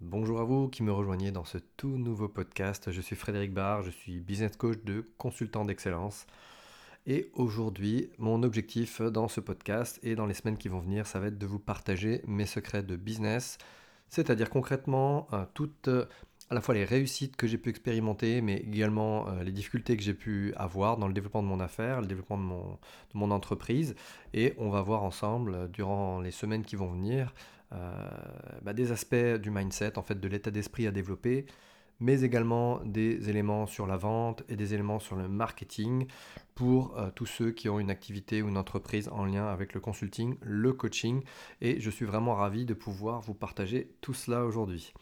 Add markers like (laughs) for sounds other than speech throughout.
Bonjour à vous qui me rejoignez dans ce tout nouveau podcast. Je suis Frédéric Barr, je suis business coach de consultant d'excellence. Et aujourd'hui, mon objectif dans ce podcast et dans les semaines qui vont venir, ça va être de vous partager mes secrets de business, c'est-à-dire concrètement euh, toutes à la fois les réussites que j'ai pu expérimenter, mais également euh, les difficultés que j'ai pu avoir dans le développement de mon affaire, le développement de mon, entreprise. Et on va voir ensemble, durant les semaines qui vont venir, euh, bah, des aspects du mindset, en fait, de l'état d'esprit à développer, mais également des éléments sur la vente et des éléments sur le marketing pour euh, tous ceux qui ont une activité ou une entreprise en lien avec le consulting, le coaching. Et je suis vraiment ravi de pouvoir vous partager tout cela aujourd'hui.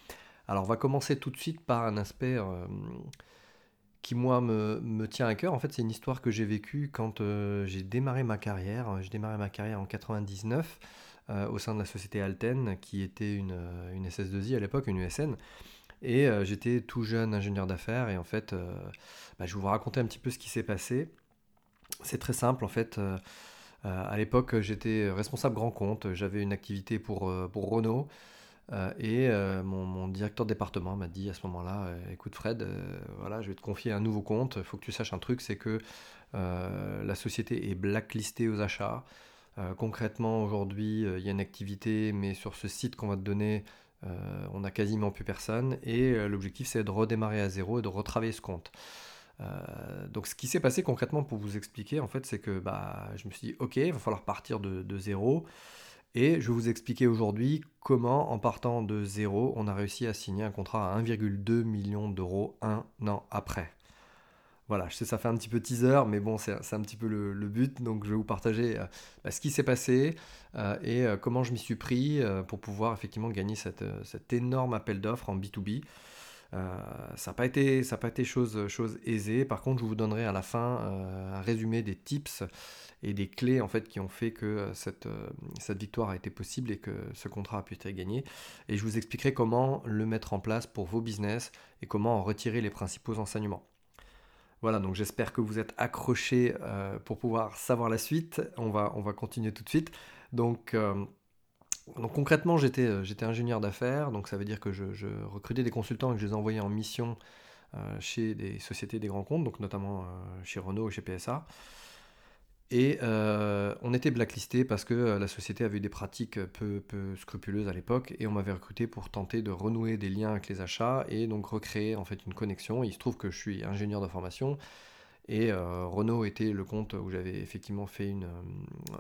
Alors on va commencer tout de suite par un aspect euh, qui moi me, tient à cœur. En fait c'est une histoire que j'ai vécue quand j'ai démarré ma carrière. J'ai démarré ma carrière en 99. Euh, au sein de la société Alten, qui était une, euh, une SS2I à l'époque, une USN. Et euh, j'étais tout jeune ingénieur d'affaires, et en fait, bah, je vais vous raconter un petit peu ce qui s'est passé. C'est très simple, en fait. à l'époque, j'étais responsable grand compte, j'avais une activité pour, pour Renault. et mon, directeur de département m'a dit à ce moment-là, écoute Fred, voilà, je vais te confier un nouveau compte. Il faut que tu saches un truc, c'est que la société est blacklistée aux achats. Euh, concrètement, aujourd'hui, euh, il y a une activité, mais sur ce site qu'on va te donner, euh, on n'a quasiment plus personne. Et l'objectif, c'est de redémarrer à zéro et de retravailler ce compte. donc, ce qui s'est passé concrètement pour vous expliquer, en fait, c'est que bah, je me suis dit, ok, il va falloir partir de, de zéro. Et je vais vous expliquer aujourd'hui comment, en partant de zéro, on a réussi à signer un contrat à 1,2 million d'euros un an après. Voilà, je sais, ça fait un petit peu teaser, mais bon, c'est un petit peu le, but. Donc, je vais vous partager euh, bah, ce qui s'est passé euh, et euh, comment je m'y suis pris pour pouvoir effectivement gagner cet énorme appel d'offres en B2B. ça n'a pas été, ça pas été chose, chose aisée. Par contre, je vous donnerai à la fin un résumé des tips et des clés en fait qui ont fait que cette, cette victoire a été possible et que ce contrat a pu être gagné. Et je vous expliquerai comment le mettre en place pour vos business et comment en retirer les principaux enseignements. Voilà, donc j'espère que vous êtes accrochés euh, pour pouvoir savoir la suite. On va, on va continuer tout de suite. Donc, euh, concrètement, j'étais, euh, j'étais ingénieur d'affaires, donc ça veut dire que je, recrutais des consultants et que je les envoyais en mission chez des sociétés des grands comptes, donc notamment chez Renault et chez PSA. Et euh, on était blacklisté parce que euh, la société avait eu des pratiques peu, peu scrupuleuses à l'époque et on m'avait recruté pour tenter de renouer des liens avec les achats et donc recréer en fait une connexion. il se trouve que je suis ingénieur de formation et euh, Renault était le compte où j'avais effectivement fait une,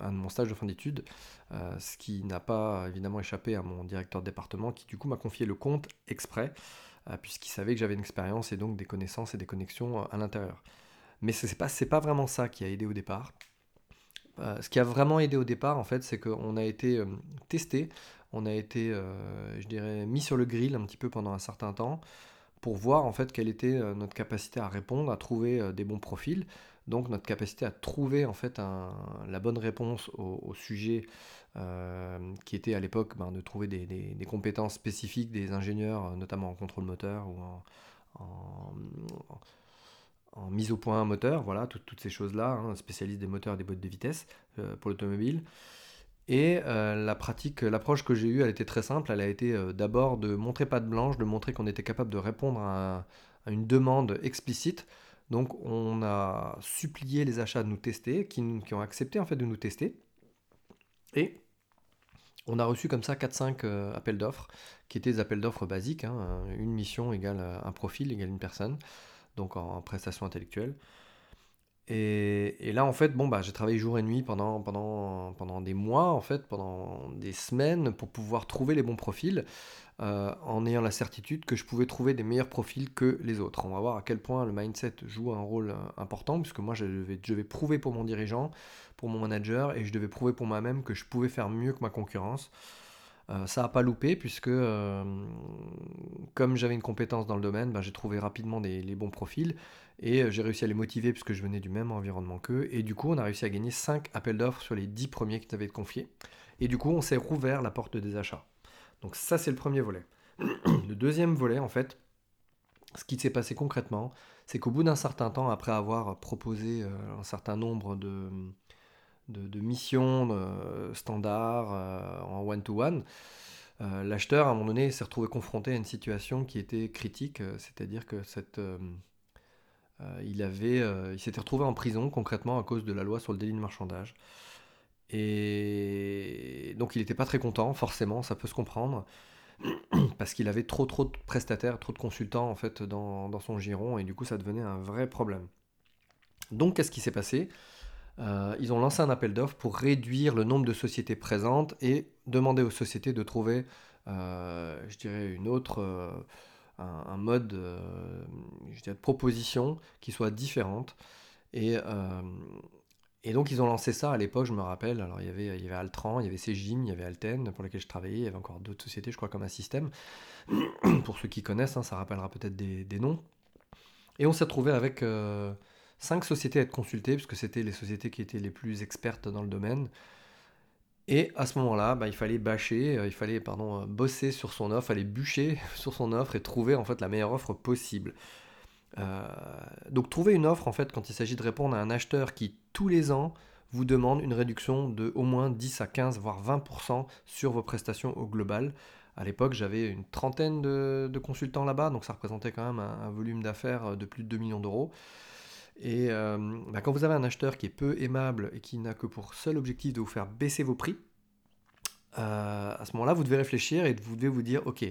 un de mon stage de fin d'études, ce qui n'a pas évidemment échappé à mon directeur de département qui du coup m'a confié le compte exprès puisqu'il savait que j'avais une expérience et donc des connaissances et des connexions à l'intérieur. Mais ce n'est pas, pas vraiment ça qui a aidé au départ. Euh, ce qui a vraiment aidé au départ, en fait, c'est qu'on a été euh, testé, on a été, euh, je dirais, mis sur le grill un petit peu pendant un certain temps pour voir en fait quelle était notre capacité à répondre, à trouver des bons profils, donc notre capacité à trouver en fait la bonne réponse au, sujet qui était à l'époque ben, de trouver des, compétences spécifiques des ingénieurs, notamment en contrôle moteur ou en en mise au point moteur, voilà, toutes ces choses-là, hein, spécialiste des moteurs et des boîtes de vitesse euh, pour l'automobile. Et euh, la pratique, l'approche que j'ai eue, elle était très simple. Elle a été euh, d'abord de montrer pas de blanche, de montrer qu'on était capable de répondre à, une demande explicite. Donc on a supplié les achats de nous tester, qui, ont accepté en fait de nous tester. Et on a reçu comme ça 4-5 appels d'offres, qui étaient des appels d'offres basiques. Hein, une mission égale un profil égale une personne donc en, prestation intellectuelle. Et, là, en fait, bon, bah, j'ai travaillé jour et nuit pendant, pendant, des mois, en fait, pendant des semaines, pour pouvoir trouver les bons profils, euh, en ayant la certitude que je pouvais trouver des meilleurs profils que les autres. On va voir à quel point le mindset joue un rôle euh, important, puisque moi, je vais, je vais prouver pour mon dirigeant, pour mon manager, et je devais prouver pour moi-même que je pouvais faire mieux que ma concurrence. Euh, ça n'a pas loupé puisque euh, comme j'avais une compétence dans le domaine, ben, j'ai trouvé rapidement les bons profils et euh, j'ai réussi à les motiver puisque je venais du même environnement qu'eux. Et du coup, on a réussi à gagner 5 appels d'offres sur les 10 premiers qui nous avaient confiés. Et du coup, on s'est rouvert la porte des achats. Donc ça, c'est le premier volet. (clears throat) le deuxième volet, en fait, ce qui s'est passé concrètement, c'est qu'au bout d'un certain temps, après avoir proposé un certain nombre de de, missions standards euh, en one-to-one. L'acheteur, à un moment donné, s'est retrouvé confronté à une situation qui était critique, c'est-à-dire que cette, il, avait, il s'était retrouvé en prison concrètement à cause de la loi sur le délit de marchandage. Et donc il n'était pas très content, forcément, ça peut se comprendre, (clears throat) parce qu'il avait trop trop de prestataires, trop de consultants en fait dans, dans son giron, et du coup ça devenait un vrai problème. Donc qu'est-ce qui s'est passé? Euh, Ils ont lancé un appel d'offres pour réduire le nombre de sociétés présentes et demander aux sociétés de trouver, euh, je dirais, une autre, euh, un, mode je dirais, de proposition qui soit différente. Et, donc ils ont lancé ça à l'époque, je me rappelle. Alors il y avait, il y avait Altran, il y avait Cegim, il y avait Alten pour lesquels je travaillais, il y avait encore d'autres sociétés, je crois, comme un système. (clears throat) pour ceux qui connaissent, hein, ça rappellera peut-être des, des, noms. Et on s'est retrouvé avec cinq sociétés à être consultées, puisque c'était les sociétés qui étaient les plus expertes dans le domaine. Et à ce moment-là, bah, il fallait bâcher, euh, il fallait euh, bosser sur son offre, fallait bûcher (laughs) sur son offre et trouver en fait la meilleure offre possible. Euh, donc trouver une offre en fait quand il s'agit de répondre à un acheteur qui tous les ans vous demande une réduction de au moins 10 à 15 voire 20% sur vos prestations au global. À l'époque, j'avais une trentaine de, consultants là-bas, donc ça représentait quand même un volume d'affaires de plus de 2 millions d'euros. Et euh, bah, quand vous avez un acheteur qui est peu aimable et qui n'a que pour seul objectif de vous faire baisser vos prix, euh, à ce moment-là, vous devez réfléchir et vous devez vous dire, ok,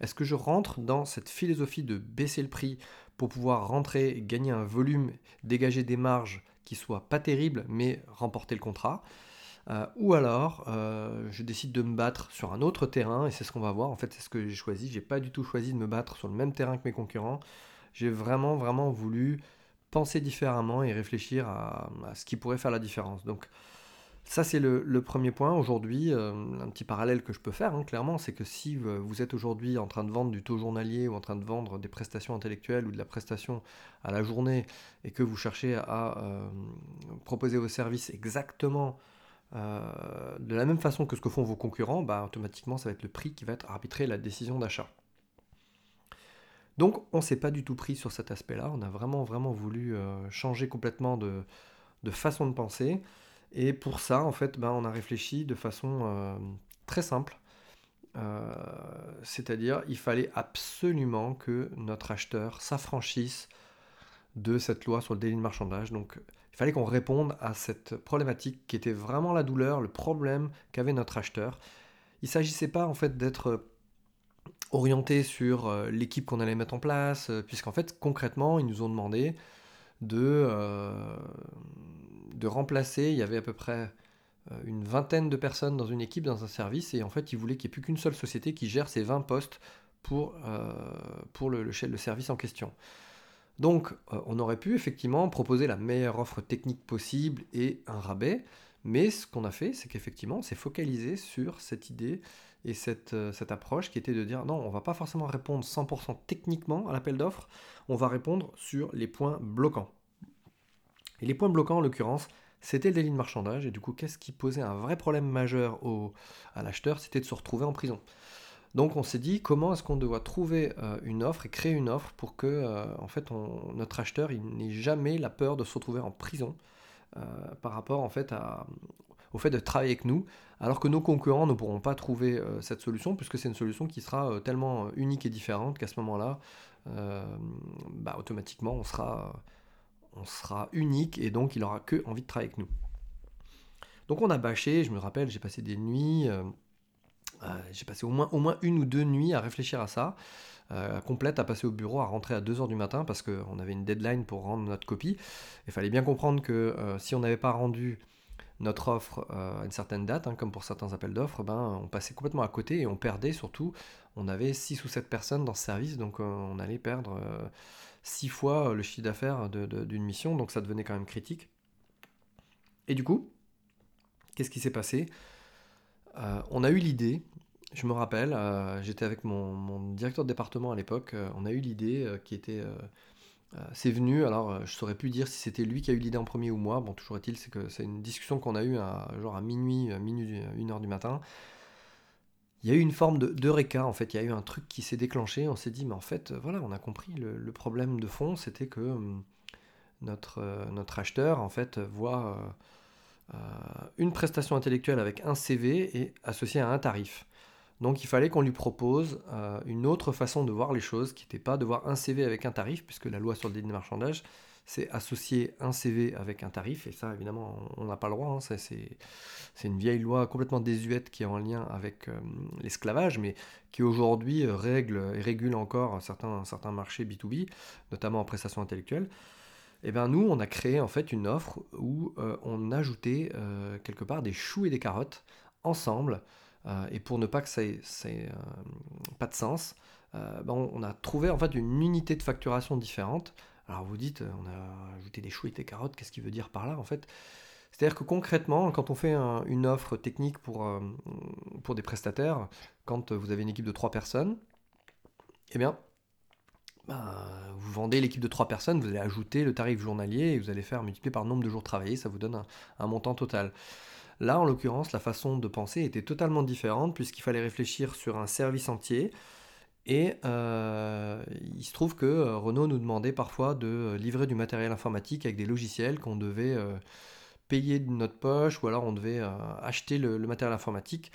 est-ce que je rentre dans cette philosophie de baisser le prix pour pouvoir rentrer, gagner un volume, dégager des marges qui soient pas terribles, mais remporter le contrat? Euh, ou alors, je décide de me battre sur un autre terrain, et c'est ce qu'on va voir. En fait, c'est ce que j'ai choisi. J'ai pas du tout choisi de me battre sur le même terrain que mes concurrents. J'ai vraiment, vraiment voulu penser différemment et réfléchir à, ce qui pourrait faire la différence. Donc ça c'est le, premier point. Aujourd'hui, euh, un petit parallèle que je peux faire, hein, clairement, c'est que si vous êtes aujourd'hui en train de vendre du taux journalier ou en train de vendre des prestations intellectuelles ou de la prestation à la journée et que vous cherchez à euh, proposer vos services exactement euh, de la même façon que ce que font vos concurrents, bah, automatiquement ça va être le prix qui va être arbitrer la décision d'achat. Donc on ne s'est pas du tout pris sur cet aspect-là, on a vraiment vraiment voulu euh, changer complètement de, façon de penser. Et pour ça, en fait, ben, on a réfléchi de façon euh, très simple. Euh, c'est-à-dire, il fallait absolument que notre acheteur s'affranchisse de cette loi sur le délit de marchandage. Donc, il fallait qu'on réponde à cette problématique qui était vraiment la douleur, le problème qu'avait notre acheteur. Il ne s'agissait pas en fait d'être orienté sur euh, l'équipe qu'on allait mettre en place, euh, puisqu'en fait, concrètement, ils nous ont demandé de, euh, remplacer, il y avait à peu près une vingtaine de personnes dans une équipe, dans un service, et en fait, ils voulaient qu'il n'y ait plus qu'une seule société qui gère ces 20 postes pour, le, le, service en question. Donc, on aurait pu effectivement proposer la meilleure offre technique possible et un rabais, mais ce qu'on a fait, c'est qu'effectivement, on s'est focalisé sur cette idée et cette, euh, cette, approche qui était de dire non, on va pas forcément répondre 100% techniquement à l'appel d'offres, on va répondre sur les points bloquants. Et les points bloquants, en l'occurrence, c'était le délit de marchandage, et du coup, qu'est-ce qui posait un vrai problème majeur au, à l'acheteur C'était de se retrouver en prison. Donc on s'est dit comment est-ce qu'on doit trouver euh, une offre et créer une offre pour que euh, en fait notre acheteur il n'ait jamais la peur de se retrouver en prison par rapport en fait à, au fait de travailler avec nous, alors que nos concurrents ne pourront pas trouver euh, cette solution, puisque c'est une solution qui sera euh, tellement euh, unique et différente qu'à ce moment-là, bah, automatiquement, on sera, on sera unique et donc il n'aura que envie de travailler avec nous. Donc on a bâché, je me rappelle, j'ai passé des nuits, j'ai passé au moins, au moins une ou deux nuits à réfléchir à ça. complète à passer au bureau, à rentrer à 2h du matin parce qu'on avait une deadline pour rendre notre copie. Il fallait bien comprendre que si on n'avait pas rendu notre offre euh, à une certaine date, hein, comme pour certains appels d'offres, ben, on passait complètement à côté et on perdait surtout. On avait 6 ou 7 personnes dans ce service, donc euh, on allait perdre 6 euh, fois le chiffre d'affaires d'une mission, donc ça devenait quand même critique. Et du coup, qu'est-ce qui s'est passé? On a eu l'idée, je me rappelle, j'étais avec mon, directeur de département à l'époque, on a eu l'idée qui était c'est venu, alors euh, je saurais plus dire si c'était lui qui a eu l'idée en premier ou moi. Bon, toujours est-il, c'est que c'est une discussion qu'on a eue à, genre à minuit, à minuit, une heure du matin. Il y a eu une forme de d'eureka, en fait. Il y a eu un truc qui s'est déclenché. On s'est dit, mais en fait, voilà, on a compris. Le, problème de fond, c'était que notre, euh, notre acheteur, en fait, voit une prestation intellectuelle avec un CV et associé à un tarif. Donc il fallait qu'on lui propose euh, une autre façon de voir les choses, qui n'était pas de voir un CV avec un tarif, puisque la loi sur le délit de marchandage, c'est associer un CV avec un tarif, et ça évidemment on n'a pas le droit, hein. c'est une vieille loi complètement désuète qui est en lien avec euh, l'esclavage, mais qui aujourd'hui euh, règle et régule encore certains, marchés B2B, notamment en prestations intellectuelles. Et eh bien nous, on a créé en fait une offre où on ajoutait quelque part des choux et des carottes ensemble et pour ne pas que ça ait, euh, pas de sens, euh, ben, on, a trouvé en fait une unité de facturation différente. Alors vous dites, on a ajouté des choux et des carottes, qu'est-ce qu'il veut dire par là en fait? C'est-à-dire que concrètement, quand on fait une offre technique pour, pour des prestataires, quand vous avez une équipe de 3 personnes, eh bien, ben, vous vendez l'équipe de 3 personnes, vous allez ajouter le tarif journalier et vous allez faire multiplier par le nombre de jours travaillés, ça vous donne un montant total. Là, en l'occurrence, la façon de penser était totalement différente puisqu'il fallait réfléchir sur un service entier. Et euh, il se trouve que euh, Renault nous demandait parfois de livrer du matériel informatique avec des logiciels qu'on devait euh, payer de notre poche ou alors on devait acheter le, matériel informatique.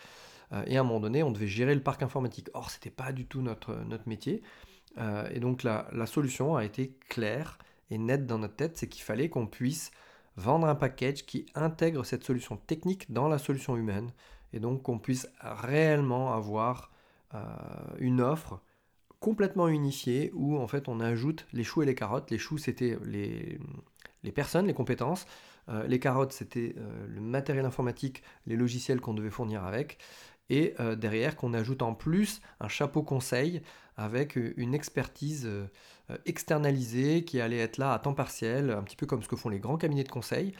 et à un moment donné, on devait gérer le parc informatique. Or, ce n'était pas du tout notre, notre métier. et donc, la, la, solution a été claire et nette dans notre tête c'est qu'il fallait qu'on puisse vendre un package qui intègre cette solution technique dans la solution humaine et donc qu'on puisse réellement avoir euh, une offre complètement unifiée où en fait on ajoute les choux et les carottes. Les choux c'était les, personnes, les compétences. Euh, les carottes c'était euh, le matériel informatique, les logiciels qu'on devait fournir avec. Et derrière qu'on ajoute en plus un chapeau conseil avec une expertise euh, externalisé, qui allait être là à temps partiel, un petit peu comme ce que font les grands cabinets de conseil.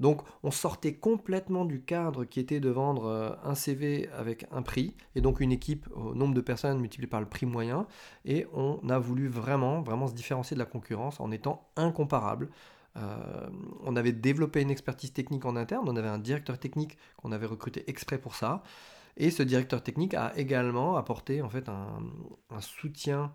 Donc on sortait complètement du cadre qui était de vendre euh, un CV avec un prix, et donc une équipe au nombre de personnes multiplié par le prix moyen, et on a voulu vraiment, vraiment se différencier de la concurrence en étant incomparable. Euh, on avait développé une expertise technique en interne, on avait un directeur technique qu'on avait recruté exprès pour ça, et ce directeur technique a également apporté en fait un, soutien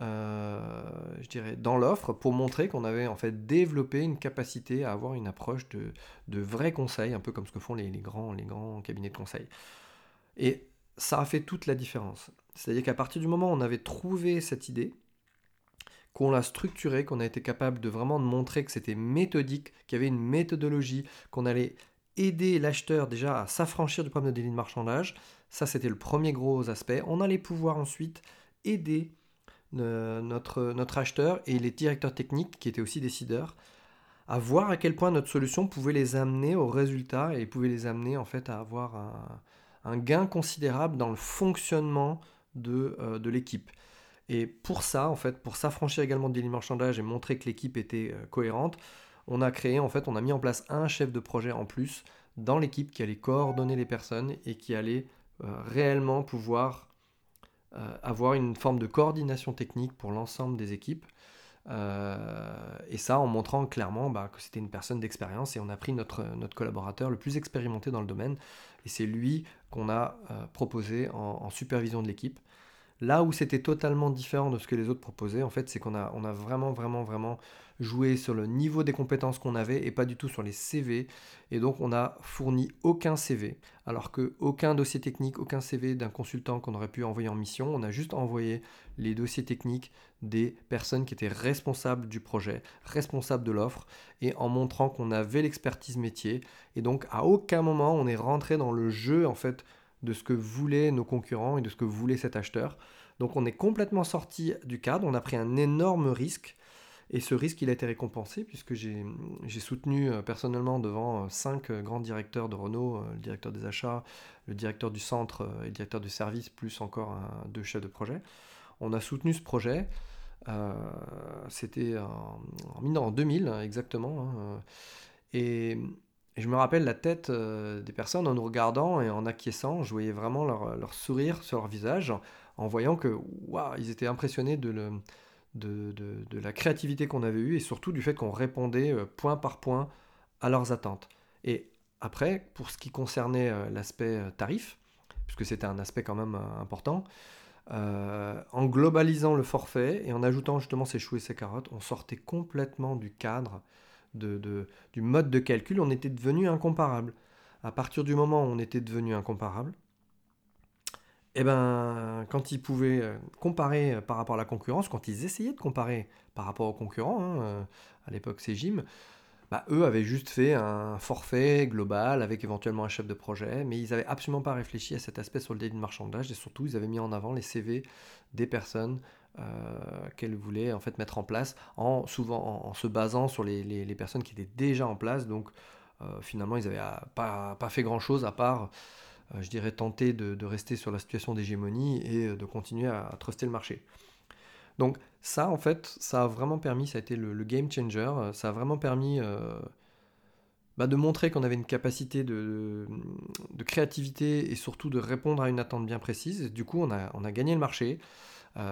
euh, je dirais, dans l'offre pour montrer qu'on avait en fait développé une capacité à avoir une approche de, de vrais conseils, un peu comme ce que font les, grands, les grands cabinets de conseil. Et ça a fait toute la différence. C'est-à-dire qu'à partir du moment où on avait trouvé cette idée, qu'on l'a structurée, qu'on a été capable de vraiment montrer que c'était méthodique, qu'il y avait une méthodologie, qu'on allait aider l'acheteur déjà à s'affranchir du problème de délit de marchandage, ça c'était le premier gros aspect. On allait pouvoir ensuite aider notre, notre acheteur et les directeurs techniques, qui étaient aussi décideurs, à voir à quel point notre solution pouvait les amener au résultat et pouvait les amener en fait à avoir un, gain considérable dans le fonctionnement de, euh, de l'équipe. Et pour ça, en fait, pour s'affranchir également de marchandage et montrer que l'équipe était euh, cohérente, on a créé, en fait, on a mis en place un chef de projet en plus dans l'équipe qui allait coordonner les personnes et qui allait euh, réellement pouvoir euh, avoir une forme de coordination technique pour l'ensemble des équipes. Euh, et ça en montrant clairement bah, que c'était une personne d'expérience et on a pris notre, collaborateur le plus expérimenté dans le domaine et c'est lui qu'on a proposé en, supervision de l'équipe. Là où c'était totalement différent de ce que les autres proposaient, en fait, c'est qu'on a, vraiment, vraiment, vraiment jouer sur le niveau des compétences qu'on avait et pas du tout sur les CV. Et donc on n'a fourni aucun CV, alors que aucun dossier technique, aucun CV d'un consultant qu'on aurait pu envoyer en mission. On a juste envoyé les dossiers techniques des personnes qui étaient responsables du projet, responsables de l'offre, et en montrant qu'on avait l'expertise métier. Et donc à aucun moment on est rentré dans le jeu en fait de ce que voulaient nos concurrents et de ce que voulait cet acheteur. Donc on est complètement sorti du cadre, on a pris un énorme risque et ce risque, il a été récompensé puisque j'ai soutenu euh, personnellement devant euh, cinq euh, grands directeurs de Renault, le directeur des achats, le directeur du centre et le directeur du service, plus encore deux chefs de projet. On a soutenu ce projet. C'était en, en, 2000 hein, exactement. Hein, et, je me rappelle la tête des personnes en nous regardant et en acquiesçant. Je voyais vraiment leur, sourire sur leur visage en voyant que ils étaient impressionnés de la créativité qu'on avait eue et surtout du fait qu'on répondait euh, point par point à leurs attentes. Et après, pour ce qui concernait euh, l'aspect euh, tarif, puisque c'était un aspect quand même important, en globalisant le forfait et en ajoutant justement ces choux et ces carottes, on sortait complètement du cadre de, du mode de calcul, on était devenu incomparable. À partir du moment où on était devenu incomparable, eh ben, quand ils pouvaient euh, comparer euh, par rapport à la concurrence, quand ils essayaient de comparer par rapport aux concurrents, hein, euh, à l'époque c'est Jim, bah, eux avaient juste fait un forfait global avec éventuellement un chef de projet, mais ils n'avaient absolument pas réfléchi à cet aspect sur le délit de marchandage et surtout ils avaient mis en avant les CV des personnes qu'elles voulaient en fait mettre en place, en, souvent en, se basant sur les, personnes qui étaient déjà en place. Donc finalement ils n'avaient pas, pas fait grand chose à part euh, je dirais, tenter de, rester sur la situation d'hégémonie et euh, de continuer à, truster le marché. Donc ça, en fait, ça a vraiment permis, ça a été le, game changer, euh, ça a vraiment permis bah, de montrer qu'on avait une capacité de, créativité et surtout de répondre à une attente bien précise. du coup, on a gagné le marché.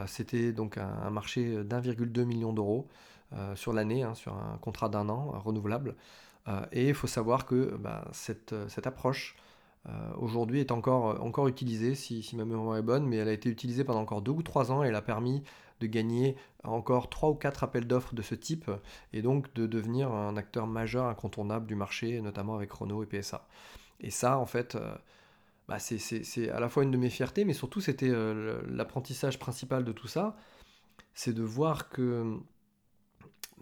C'était donc un, marché d'1,2 million d'euros sur l'année, hein, sur un contrat d'un an renouvelable. et il faut savoir que bah, cette, cette approche euh, aujourd'hui est encore, euh, encore utilisée, si, ma mémoire est bonne, mais elle a été utilisée pendant encore deux ou trois ans et elle a permis de gagner encore trois ou quatre appels d'offres de ce type et donc de devenir un acteur majeur incontournable du marché, notamment avec Renault et PSA. Et ça, en fait, euh, bah, c'est à la fois une de mes fiertés, mais surtout c'était l'apprentissage principal de tout ça, c'est de voir que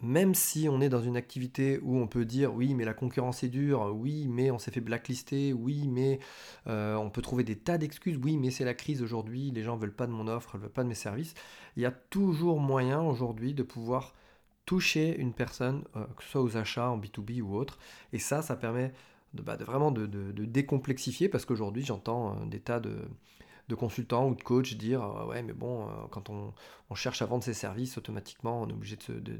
même si on est dans une activité où on peut dire oui mais la concurrence est dure, oui mais on s'est fait blacklister, oui mais euh, on peut trouver des tas d'excuses, oui mais c'est la crise aujourd'hui, les gens ne veulent pas de mon offre, ne veulent pas de mes services, il y a toujours moyen aujourd'hui de pouvoir toucher une personne, euh, que ce soit aux achats en B2B ou autre, et ça ça permet de, bah, vraiment de, décomplexifier parce qu'aujourd'hui j'entends euh, des tas de consultants ou de coachs dire ouais mais bon quand on, cherche à vendre ses services automatiquement on est obligé de,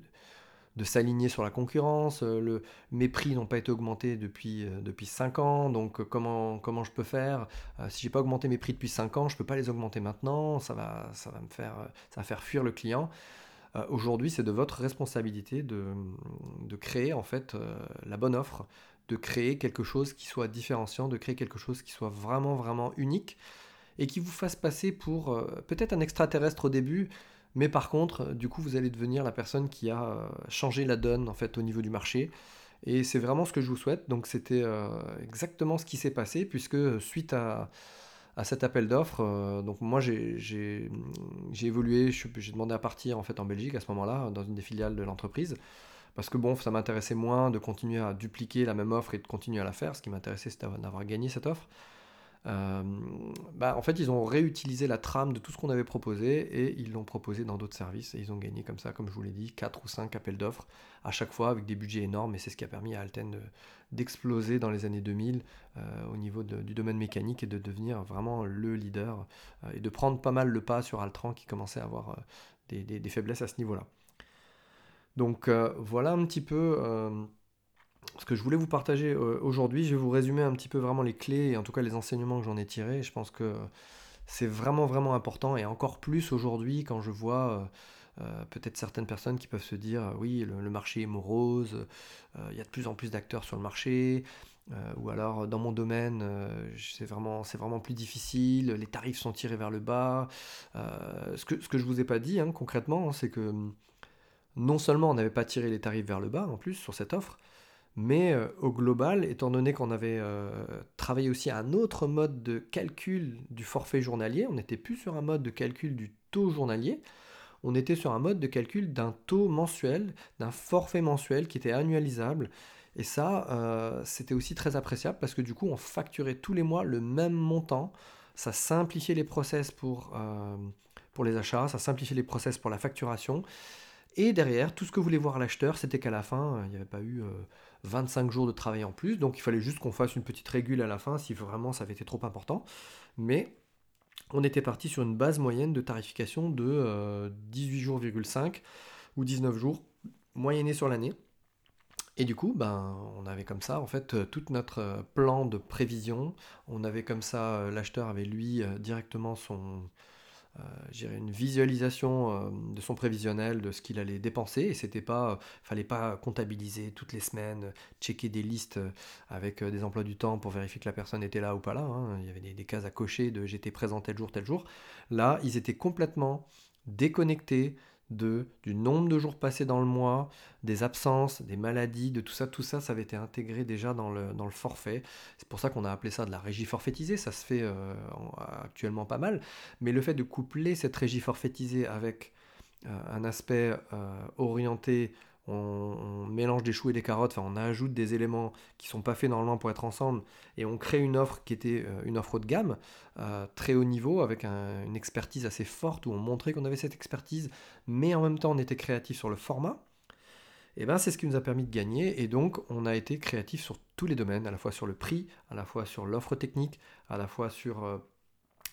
de s'aligner sur la concurrence. Euh, mes prix n'ont pas été augmentés depuis, euh, depuis 5 ans, donc euh, comment, comment je peux faire Si j'ai pas augmenté mes prix depuis 5 ans, je peux pas les augmenter maintenant, ça va, ça va me faire, ça faire fuir le client. Aujourd'hui, c'est de votre responsabilité de, de créer en fait la bonne offre, de créer quelque chose qui soit différenciant, de créer quelque chose qui soit vraiment vraiment unique et qui vous fasse passer pour peut-être un extraterrestre au début, mais par contre, euh, du coup, vous allez devenir la personne qui a euh, changé la donne en fait au niveau du marché. Et c'est vraiment ce que je vous souhaite. Donc c'était euh, exactement ce qui s'est passé, puisque suite à, cet appel d'offres, donc moi j'ai évolué, j'ai demandé à partir en fait en Belgique à ce moment-là, dans une des filiales de l'entreprise. Parce que bon, ça m'intéressait moins de continuer à dupliquer la même offre et de continuer à la faire. Ce qui m'intéressait, c'était d'avoir gagné cette offre. Euh, bah, en fait, ils ont réutilisé la trame de tout ce qu'on avait proposé et ils l'ont proposé dans d'autres services. Et ils ont gagné comme ça, comme je vous l'ai dit, 4 ou 5 appels d'offres à chaque fois avec des budgets énormes. Et c'est ce qui a permis à Alten d'exploser dans les années 2000 euh, au niveau du domaine mécanique et de devenir vraiment le leader euh, et de prendre pas mal le pas sur Altran qui commençait à avoir des, des, faiblesses à ce niveau-là. Donc voilà un petit peu ce que je voulais vous partager euh, aujourd'hui. Je vais vous résumer un petit peu vraiment les clés et en tout cas les enseignements que j'en ai tirés. Je pense que c'est vraiment vraiment important et encore plus aujourd'hui quand je vois euh, euh, peut-être certaines personnes qui peuvent se dire oui le, marché est morose, il y a de plus en plus d'acteurs sur le marché. ou alors dans mon domaine, c'est vraiment, plus difficile, les tarifs sont tirés vers le bas. ce, que, je vous ai pas dit hein, concrètement, c'est que non seulement on n'avait pas tiré les tarifs vers le bas en plus sur cette offre, mais euh, au global, étant donné qu'on avait euh, travaillé aussi à un autre mode de calcul du forfait journalier, on n'était plus sur un mode de calcul du taux journalier, on était sur un mode de calcul d'un taux mensuel, d'un forfait mensuel qui était annualisable. Et ça, euh, c'était aussi très appréciable parce que du coup, on facturait tous les mois le même montant. Ça simplifiait les process pour, pour les achats, ça simplifiait les process pour la facturation. Et derrière, tout ce que voulait voir l'acheteur, c'était qu'à la fin, il n'y avait pas eu 25 jours de travail en plus, donc il fallait juste qu'on fasse une petite régule à la fin si vraiment ça avait été trop important. Mais on était parti sur une base moyenne de tarification de 18 jours, 5 ou 19 jours, moyennée sur l'année. Et du coup, ben, on avait comme ça, en fait, tout notre plan de prévision. On avait comme ça, l'acheteur avait lui directement son, euh, une visualisation euh, de son prévisionnel, de ce qu'il allait dépenser, et c'était pas, euh, fallait pas comptabiliser toutes les semaines, checker des listes avec des emplois du temps pour vérifier que la personne était là ou pas là. Hein. Il y avait des, cases à cocher de j'étais présent tel jour, tel jour. Là, ils étaient complètement déconnectés de, du nombre de jours passés dans le mois, des absences, des maladies, de tout ça. Tout ça, ça avait été intégré déjà dans le, dans le forfait. C'est pour ça qu'on a appelé ça de la régie forfaitisée. Ça se fait euh, actuellement pas mal. Mais le fait de coupler cette régie forfaitisée avec euh, un aspect euh, orienté on, mélange des choux et des carottes, on ajoute des éléments qui sont pas faits normalement pour être ensemble, et on crée une offre qui était euh, une offre haut de gamme, euh, très haut niveau, avec une expertise assez forte, où on montrait qu'on avait cette expertise, mais en même temps on était créatif sur le format. Et ben c'est ce qui nous a permis de gagner, et donc on a été créatif sur tous les domaines, à la fois sur le prix, à la fois sur l'offre technique, à la fois sur euh,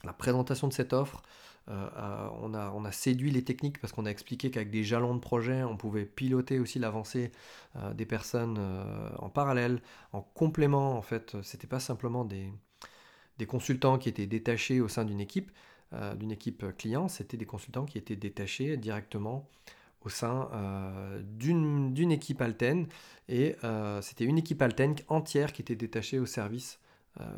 la présentation de cette offre, euh, on, a, séduit les techniques parce qu'on a expliqué qu'avec des jalons de projet, on pouvait piloter aussi l'avancée euh, des personnes euh, en parallèle, en complément. En fait, c'était pas simplement des, consultants qui étaient détachés au sein d'une équipe, d'une équipe client, c'était des consultants qui étaient détachés directement au sein d'une équipe Alten et c'était une équipe Alten entière qui était détachée au service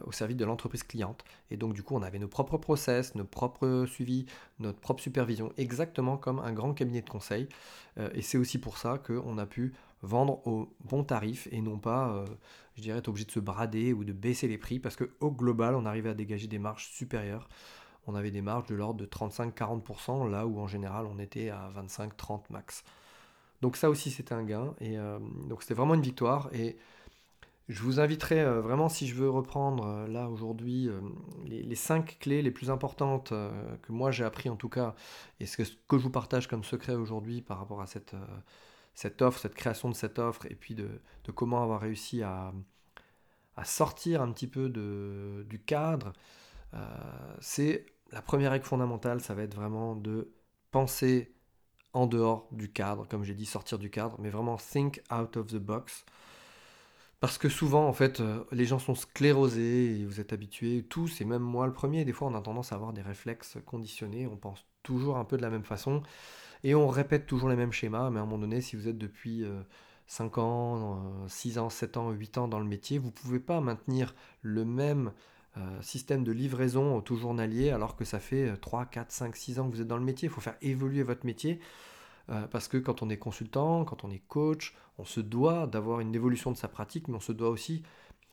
au service de l'entreprise cliente. Et donc du coup, on avait nos propres process, nos propres suivis, notre propre supervision, exactement comme un grand cabinet de conseil. Euh, et c'est aussi pour ça qu'on a pu vendre au bon tarif et non pas, euh, je dirais, être obligé de se brader ou de baisser les prix parce qu'au global, on arrivait à dégager des marges supérieures. On avait des marges de l'ordre de 35-40%, là où en général on était à 25-30 max. Donc ça aussi c'était un gain et donc c'était vraiment une victoire et je vous inviterai euh, vraiment, si je veux reprendre euh, là aujourd'hui euh, les, cinq clés les plus importantes que moi j'ai appris en tout cas, et ce que, je vous partage comme secret aujourd'hui par rapport à cette, offre, cette création de cette offre, et puis de, comment avoir réussi à, sortir un petit peu du cadre, c'est la première règle fondamentale, ça va être vraiment de penser en dehors du cadre, comme j'ai dit, sortir du cadre, mais vraiment think out of the box. Parce que souvent, en fait, euh, les gens sont sclérosés et vous êtes habitués, tous, et même moi le premier, des fois on a tendance à avoir des réflexes conditionnés, on pense toujours un peu de la même façon, et on répète toujours les mêmes schémas, mais à un moment donné, si vous êtes depuis 5 euh, ans, 6 euh, ans, 7 ans, 8 ans dans le métier, vous ne pouvez pas maintenir le même système de livraison au tout journalier alors que ça fait 3, 4, 5, 6 ans que vous êtes dans le métier. Il faut faire évoluer votre métier. Euh, parce que quand on est consultant, quand on est coach, on se doit d'avoir une évolution de sa pratique, mais on se doit aussi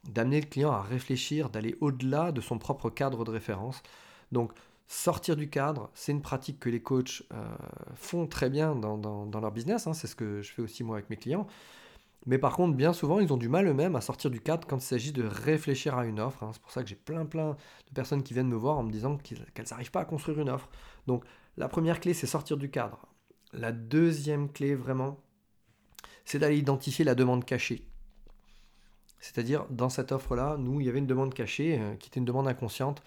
d'amener le client à réfléchir, d'aller au-delà de son propre cadre de référence. Donc, sortir du cadre, c'est une pratique que les coachs euh, font très bien dans, leur business, hein. c'est ce que je fais aussi moi avec mes clients. Mais par contre, bien souvent, ils ont du mal eux-mêmes à sortir du cadre quand il s'agit de réfléchir à une offre. Hein. C'est pour ça que j'ai plein plein de personnes qui viennent me voir en me disant qu'elles n'arrivent pas à construire une offre. Donc la première clé, c'est sortir du cadre. La deuxième clé vraiment, c'est d'aller identifier la demande cachée. C'est-à-dire, dans cette offre-là, nous, il y avait une demande cachée euh, qui était une demande inconsciente.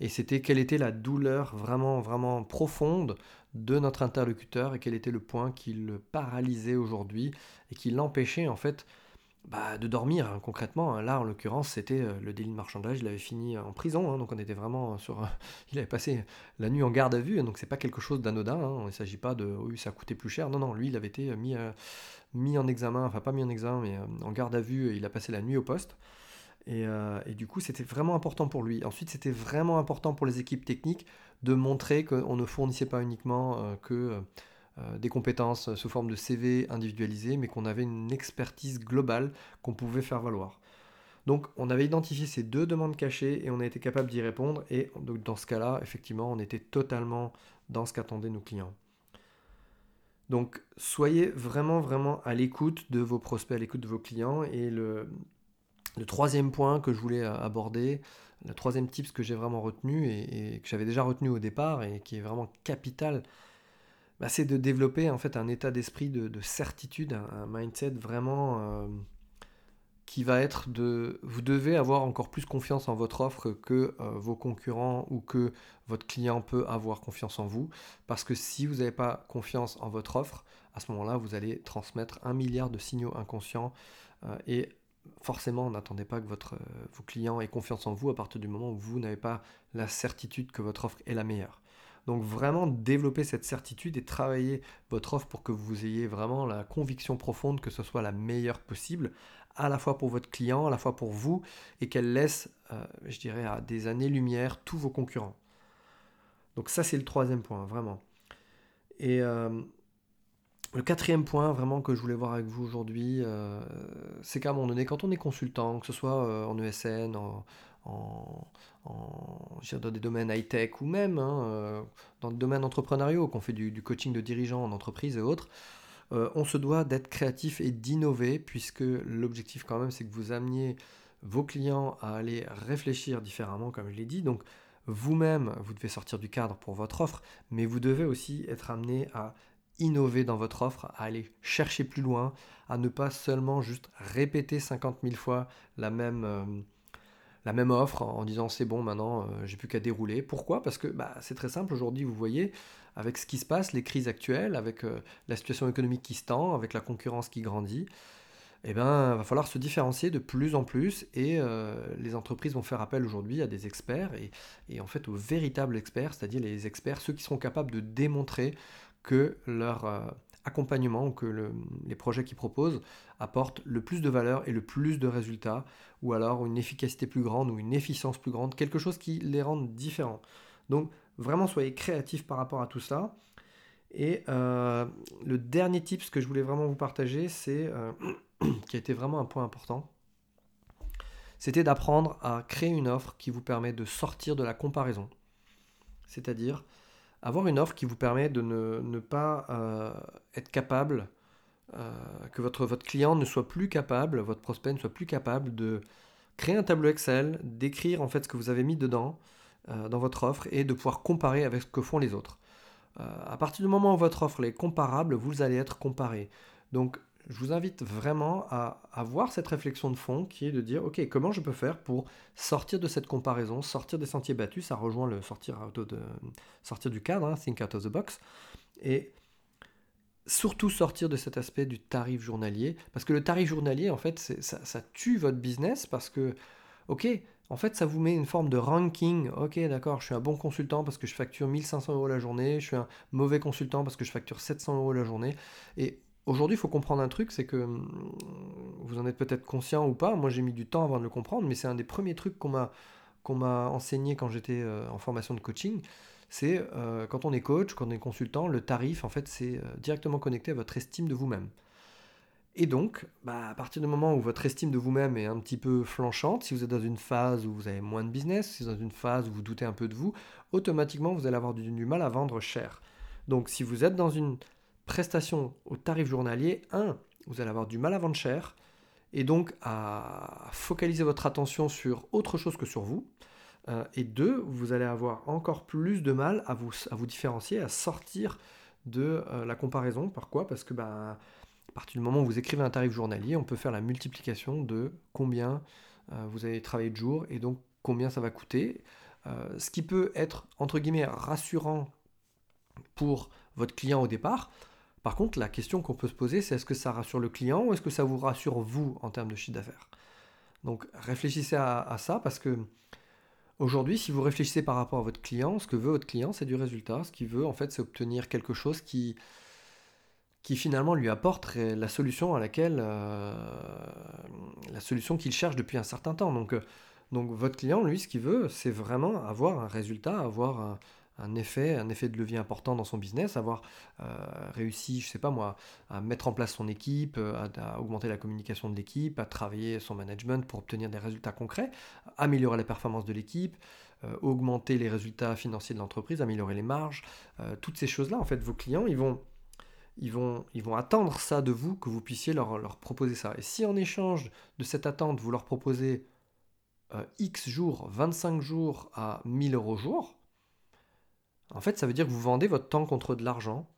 Et c'était quelle était la douleur vraiment, vraiment profonde de notre interlocuteur et quel était le point qui le paralysait aujourd'hui et qui l'empêchait en fait bah, de dormir hein, concrètement. Hein. Là, en l'occurrence, c'était euh, le délit de marchandage. Il avait fini en prison, hein, donc on était vraiment sur. (laughs) il avait passé la nuit en garde à vue, donc c'est pas quelque chose d'anodin. Il ne s'agit pas de. Oui, ça coûtait plus cher. Non, non, lui, il avait été mis, euh, mis en examen, enfin pas mis en examen, mais euh, en garde à vue. il a passé la nuit au poste. Et, et du coup, c'était vraiment important pour lui. Ensuite, c'était vraiment important pour les équipes techniques de montrer qu'on ne fournissait pas uniquement que euh, des compétences sous forme de CV individualisé, mais qu'on avait une expertise globale qu'on pouvait faire valoir. Donc on avait identifié ces deux demandes cachées et on a été capable d'y répondre. Et donc, dans ce cas-là, effectivement, on était totalement dans ce qu'attendaient nos clients. Donc soyez vraiment, vraiment à l'écoute de vos prospects, à l'écoute de vos clients. Et le, troisième point que je voulais aborder, le troisième tips que j'ai vraiment retenu et, et que j'avais déjà retenu au départ et qui est vraiment capital bah, c'est de développer en fait un état d'esprit de, certitude, un, mindset vraiment euh, qui va être de... Vous devez avoir encore plus confiance en votre offre que euh, vos concurrents ou que votre client peut avoir confiance en vous. Parce que si vous n'avez pas confiance en votre offre, à ce moment-là, vous allez transmettre un milliard de signaux inconscients euh, et forcément, n'attendez pas que votre, vos clients aient confiance en vous à partir du moment où vous n'avez pas la certitude que votre offre est la meilleure. Donc vraiment développer cette certitude et travailler votre offre pour que vous ayez vraiment la conviction profonde que ce soit la meilleure possible, à la fois pour votre client, à la fois pour vous, et qu'elle laisse, euh, je dirais, à des années-lumière tous vos concurrents. Donc ça c'est le troisième point, vraiment. Et euh, le quatrième point vraiment que je voulais voir avec vous aujourd'hui, c'est qu'à un moment donné, quand on est consultant, que ce soit en ESN, en, dans des domaines high-tech ou même hein, dans le domaine entrepreneuriaux, qu'on fait du, coaching de dirigeants en entreprise et autres, on se doit d'être créatif et d'innover, puisque l'objectif quand même, c'est que vous ameniez vos clients à aller réfléchir différemment, comme je l'ai dit. Donc, vous-même, vous devez sortir du cadre pour votre offre, mais vous devez aussi être amené à innover dans votre offre, à aller chercher plus loin, à ne pas seulement juste répéter 50 000 fois la même, euh, la même offre en disant c'est bon maintenant euh, j'ai plus qu'à dérouler. Pourquoi? Parce que bah, c'est très simple aujourd'hui vous voyez avec ce qui se passe, les crises actuelles, avec euh, la situation économique qui se tend, avec la concurrence qui grandit, eh ben, va falloir se différencier de plus en plus et euh, les entreprises vont faire appel aujourd'hui à des experts et, en fait aux véritables experts, c'est-à-dire les experts, ceux qui seront capables de démontrer que leur accompagnement ou que les projets qu'ils proposent apportent le plus de valeur et le plus de résultats ou alors une efficacité plus grande ou une efficience plus grande, quelque chose qui les rende différents. Donc vraiment soyez créatifs par rapport à tout ça. Et euh, le dernier tip que je voulais vraiment vous partager, c'est (clears throat) qui a été vraiment un point important, c'était d'apprendre à créer une offre qui vous permet de sortir de la comparaison. C'est-à-dire avoir une offre qui vous permet de ne, pas euh, être capable, euh, que votre, votre client ne soit plus capable, votre prospect ne soit plus capable de créer un tableau Excel, d'écrire en fait ce que vous avez mis dedans euh, dans votre offre et de pouvoir comparer avec ce que font les autres. à partir du moment où votre offre est comparable, vous allez être comparé. Donc je vous invite vraiment à avoir cette réflexion de fond qui est de dire, ok, comment je peux faire pour sortir de cette comparaison, sortir des sentiers battus, ça rejoint le sortir, de, sortir du cadre, hein, think out of the box, et surtout sortir de cet aspect du tarif journalier, parce que le tarif journalier, en fait, ça, tue votre business, parce que, ok, en fait, ça vous met une forme de ranking. Ok, d'accord, je suis un bon consultant parce que je facture 1500 euros la journée. Je suis un mauvais consultant parce que je facture 700 euros la journée. Et Aujourd'hui, il faut comprendre un truc, c'est que hum, vous en êtes peut-être conscient ou pas. Moi, j'ai mis du temps avant de le comprendre, mais c'est un des premiers trucs qu'on m'a qu'on m'a enseigné quand j'étais euh, en formation de coaching. C'est euh, quand on est coach, quand on est consultant, le tarif, en fait, c'est euh, directement connecté à votre estime de vous-même. Et donc, bah, à partir du moment où votre estime de vous-même est un petit peu flanchante, si vous êtes dans une phase où vous avez moins de business, si vous êtes dans une phase où vous doutez un peu de vous, automatiquement, vous allez avoir du mal à vendre cher. Donc, si vous êtes dans une prestation au tarif journalier, 1, vous allez avoir du mal à vendre cher, et donc à focaliser votre attention sur autre chose que sur vous. Euh, et deux, vous allez avoir encore plus de mal à vous, à vous différencier, à sortir de euh, la comparaison. Pourquoi? Parce que bah, à partir du moment où vous écrivez un tarif journalier, on peut faire la multiplication de combien euh, vous avez travaillé de jour et donc combien ça va coûter. ce qui peut être, entre guillemets, rassurant pour votre client au départ, par contre, la question qu'on peut se poser, c'est est-ce que ça rassure le client ou est-ce que ça vous rassure vous en termes de chiffre d'affaires? Donc réfléchissez à, ça parce que aujourd'hui, si vous réfléchissez par rapport à votre client, ce que veut votre client, c'est du résultat. Ce qu'il veut, en fait, c'est obtenir quelque chose qui, qui finalement lui apporte la solution à laquelle euh, la solution qu'il cherche depuis un certain temps. Donc, euh, donc votre client, lui, ce qu'il veut, c'est vraiment avoir un résultat, avoir un effet, un effet de levier important dans son business, avoir euh, réussi, je sais pas moi, à mettre en place son équipe, euh, à, augmenter la communication de l'équipe, à travailler son management pour obtenir des résultats concrets, améliorer la performance de l'équipe, euh, augmenter les résultats financiers de l'entreprise, améliorer les marges, toutes ces choses-là, en fait, vos clients, ils vont, ils vont, ils vont attendre ça de vous, que vous puissiez leur, proposer ça. Et si en échange de cette attente, vous leur proposez X jours, 25 jours à 1000 euros jour, en fait, ça veut dire que vous vendez votre temps contre de l'argent.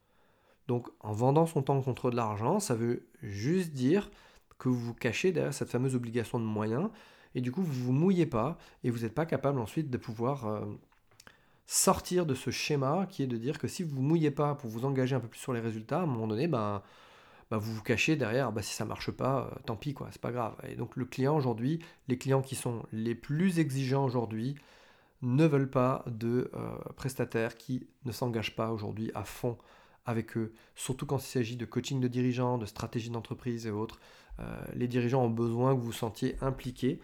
Donc, en vendant son temps contre de l'argent, ça veut juste dire que vous vous cachez derrière cette fameuse obligation de moyens. Et du coup, vous ne vous mouillez pas et vous n'êtes pas capable ensuite de pouvoir euh, sortir de ce schéma qui est de dire que si vous ne vous mouillez pas pour vous engager un peu plus sur les résultats, à un moment donné, ben, ben vous vous cachez derrière, ben, si ça ne marche pas, euh, tant pis, quoi, c'est pas grave. Et donc le client aujourd'hui, les clients qui sont les plus exigeants aujourd'hui, ne veulent pas de euh, prestataires qui ne s'engagent pas aujourd'hui à fond avec eux, surtout quand il s'agit de coaching de dirigeants, de stratégie d'entreprise et autres. Euh, les dirigeants ont besoin que vous vous sentiez impliqué.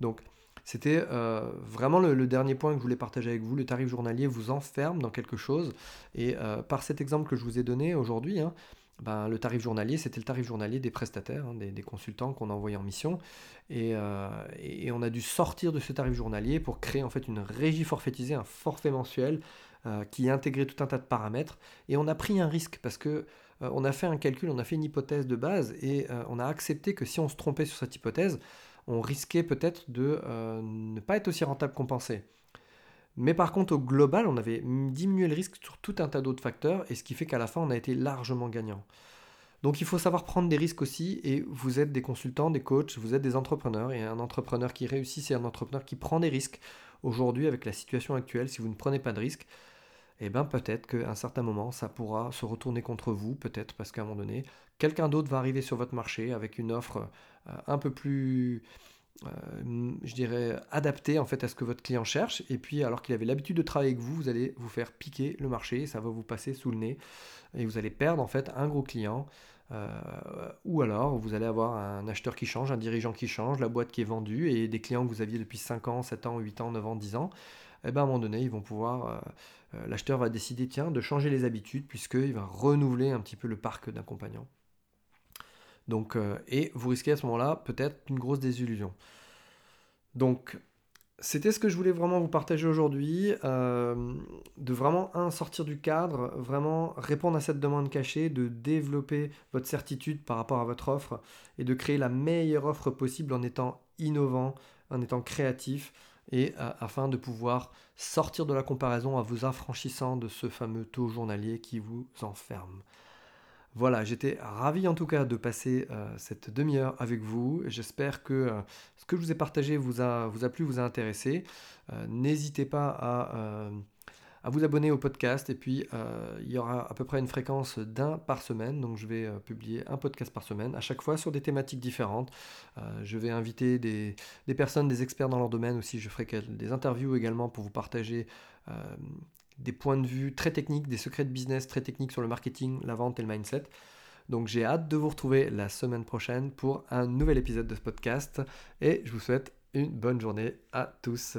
Donc, c'était euh, vraiment le, dernier point que je voulais partager avec vous. Le tarif journalier vous enferme dans quelque chose. Et par cet exemple que je vous ai donné aujourd'hui, hein, ben, le tarif journalier, c'était le tarif journalier des prestataires, hein, des, consultants qu'on a envoyés en mission. Euh, et, on a dû sortir de ce tarif journalier pour créer en fait une régie forfaitisée, un forfait mensuel euh, qui intégrait tout un tas de paramètres. Et on a pris un risque parce que euh, on a fait un calcul, on a fait une hypothèse de base et on a accepté que si on se trompait sur cette hypothèse, on risquait peut-être de ne pas être aussi rentable qu'on pensait. Mais par contre, au global, on avait diminué le risque sur tout un tas d'autres facteurs, et ce qui fait qu'à la fin, on a été largement gagnant. Donc il faut savoir prendre des risques aussi, et vous êtes des consultants, des coachs, vous êtes des entrepreneurs, et un entrepreneur qui réussit, c'est un entrepreneur qui prend des risques. Aujourd'hui, avec la situation actuelle, si vous ne prenez pas de risques, eh bien peut-être qu'à un certain moment, ça pourra se retourner contre vous, peut-être parce qu'à un moment donné, quelqu'un d'autre va arriver sur votre marché avec une offre euh, un peu plus euh, je dirais, adapté en fait à ce que votre client cherche. Et puis, alors qu'il avait l'habitude de travailler avec vous, vous allez vous faire piquer le marché, ça va vous passer sous le nez, et vous allez perdre en fait un gros client. Euh, ou alors, vous allez avoir un acheteur qui change, un dirigeant qui change, la boîte qui est vendue, et des clients que vous aviez depuis 5 ans, 7 ans, 8 ans, 9 ans, 10 ans, eh ben, à un moment donné, ils vont pouvoir, euh, l'acheteur va décider, tiens, de changer les habitudes, puisqu'il va renouveler un petit peu le parc d'accompagnants. Euh, et vous risquez à ce moment-là peut-être une grosse désillusion. Donc, c'était ce que je voulais vraiment vous partager aujourd'hui, euh, de vraiment, un, sortir du cadre, vraiment répondre à cette demande cachée, de développer votre certitude par rapport à votre offre et de créer la meilleure offre possible en étant innovant, en étant créatif et euh, afin de pouvoir sortir de la comparaison en vous affranchissant de ce fameux taux journalier qui vous enferme. Voilà, j'étais ravi en tout cas de passer euh, cette demi-heure avec vous. J'espère que euh, ce que je vous ai partagé vous a, plu, vous a intéressé. Euh, n'hésitez pas à, à, vous abonner au podcast et puis il y aura à peu près une fréquence d'un par semaine. Donc je vais publier un podcast par semaine, à chaque fois sur des thématiques différentes. je vais inviter des, des, personnes, des experts dans leur domaine aussi. Je ferai des interviews également pour vous partager des points de vue très techniques, des secrets de business très techniques sur le marketing, la vente et le mindset. Donc j'ai hâte de vous retrouver la semaine prochaine pour un nouvel épisode de ce podcast et je vous souhaite une bonne journée à tous.